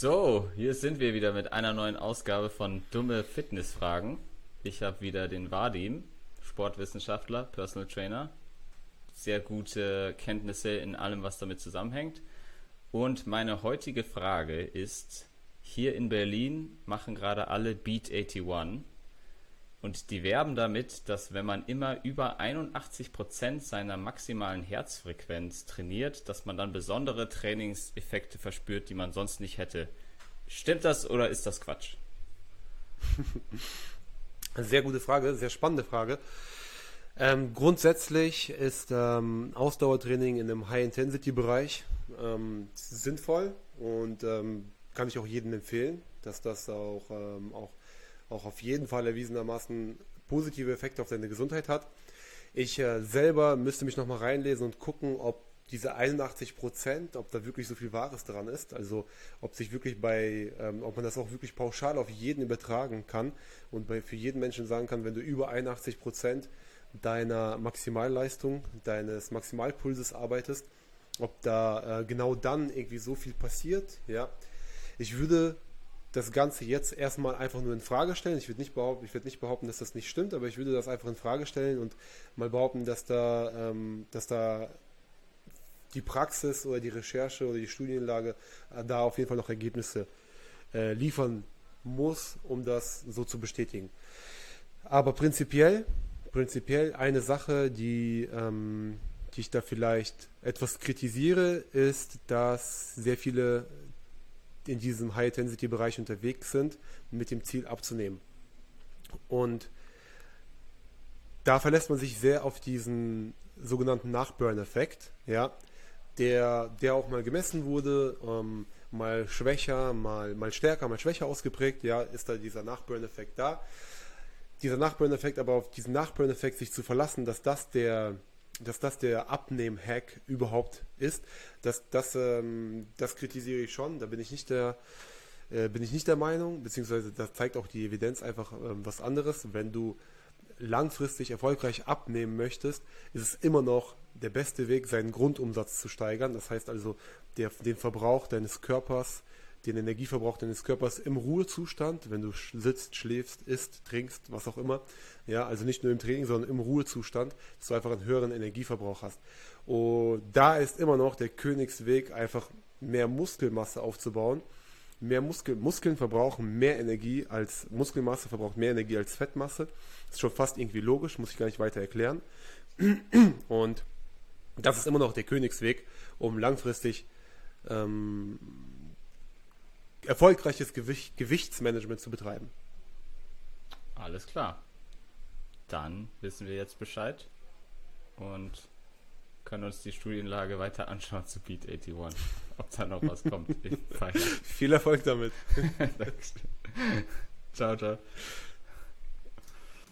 So, hier sind wir wieder mit einer neuen Ausgabe von Dumme Fitnessfragen. Ich habe wieder den Vadim, Sportwissenschaftler, Personal Trainer. Sehr gute Kenntnisse in allem, was damit zusammenhängt. Und meine heutige Frage ist, hier in Berlin machen gerade alle Beat 81 und die werben damit, dass wenn man immer über 81 Prozent seiner maximalen Herzfrequenz trainiert, dass man dann besondere Trainingseffekte verspürt, die man sonst nicht hätte. Stimmt das oder ist das Quatsch? Sehr gute Frage, sehr spannende Frage. Ähm, grundsätzlich ist ähm, Ausdauertraining in einem High-Intensity-Bereich ähm, sinnvoll und ähm, kann ich auch jedem empfehlen, dass das auch, ähm, auch auch auf jeden Fall erwiesenermaßen positive Effekte auf deine Gesundheit hat. Ich äh, selber müsste mich nochmal reinlesen und gucken, ob diese 81 Prozent, ob da wirklich so viel Wahres dran ist. Also ob sich wirklich bei, ähm, ob man das auch wirklich pauschal auf jeden übertragen kann und bei, für jeden Menschen sagen kann, wenn du über 81 Prozent deiner Maximalleistung, deines Maximalpulses arbeitest, ob da äh, genau dann irgendwie so viel passiert. Ja, ich würde das Ganze jetzt erstmal einfach nur in Frage stellen. Ich würde nicht behaupten, ich nicht behaupten, dass das nicht stimmt, aber ich würde das einfach in Frage stellen und mal behaupten, dass da, ähm, dass da die Praxis oder die Recherche oder die Studienlage äh, da auf jeden Fall noch Ergebnisse äh, liefern muss, um das so zu bestätigen. Aber prinzipiell, prinzipiell eine Sache, die, ähm, die ich da vielleicht etwas kritisiere, ist, dass sehr viele in diesem High-Intensity-Bereich unterwegs sind, mit dem Ziel abzunehmen. Und da verlässt man sich sehr auf diesen sogenannten Nachburn-Effekt, ja, der, der auch mal gemessen wurde, ähm, mal schwächer, mal, mal stärker, mal schwächer ausgeprägt, ja, ist da dieser Nachburn-Effekt da. Dieser Nachburn-Effekt, aber auf diesen Nachburn-Effekt sich zu verlassen, dass das der, dass das der Abnehm-Hack überhaupt ist, das, das, ähm, das kritisiere ich schon. Da bin ich nicht der, äh, bin ich nicht der Meinung, beziehungsweise das zeigt auch die Evidenz einfach ähm, was anderes. Wenn du langfristig erfolgreich abnehmen möchtest, ist es immer noch der beste Weg, seinen Grundumsatz zu steigern. Das heißt also, der, den Verbrauch deines Körpers den Energieverbrauch deines Körpers im Ruhezustand, wenn du sitzt, schläfst, isst, trinkst, was auch immer. Ja, also nicht nur im Training, sondern im Ruhezustand, dass du einfach einen höheren Energieverbrauch hast. Und da ist immer noch der Königsweg, einfach mehr Muskelmasse aufzubauen. Mehr Muskel, Muskeln verbrauchen mehr Energie als Muskelmasse verbraucht mehr Energie als Fettmasse. Ist schon fast irgendwie logisch, muss ich gar nicht weiter erklären. Und das ist immer noch der Königsweg, um langfristig ähm, erfolgreiches Gewicht, Gewichtsmanagement zu betreiben. Alles klar. Dann wissen wir jetzt Bescheid und können uns die Studienlage weiter anschauen zu Beat 81. Ob da noch was kommt. Viel Erfolg damit. ciao, ciao.